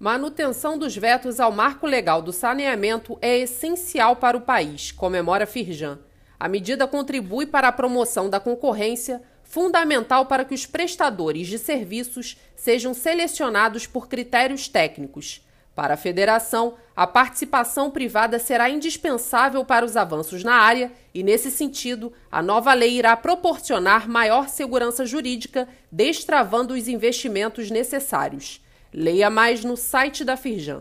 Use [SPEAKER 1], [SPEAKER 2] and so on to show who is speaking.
[SPEAKER 1] Manutenção dos vetos ao marco legal do saneamento é essencial para o país, comemora Firjan. A medida contribui para a promoção da concorrência, fundamental para que os prestadores de serviços sejam selecionados por critérios técnicos. Para a federação, a participação privada será indispensável para os avanços na área e, nesse sentido, a nova lei irá proporcionar maior segurança jurídica, destravando os investimentos necessários. Leia mais no site da Firjan.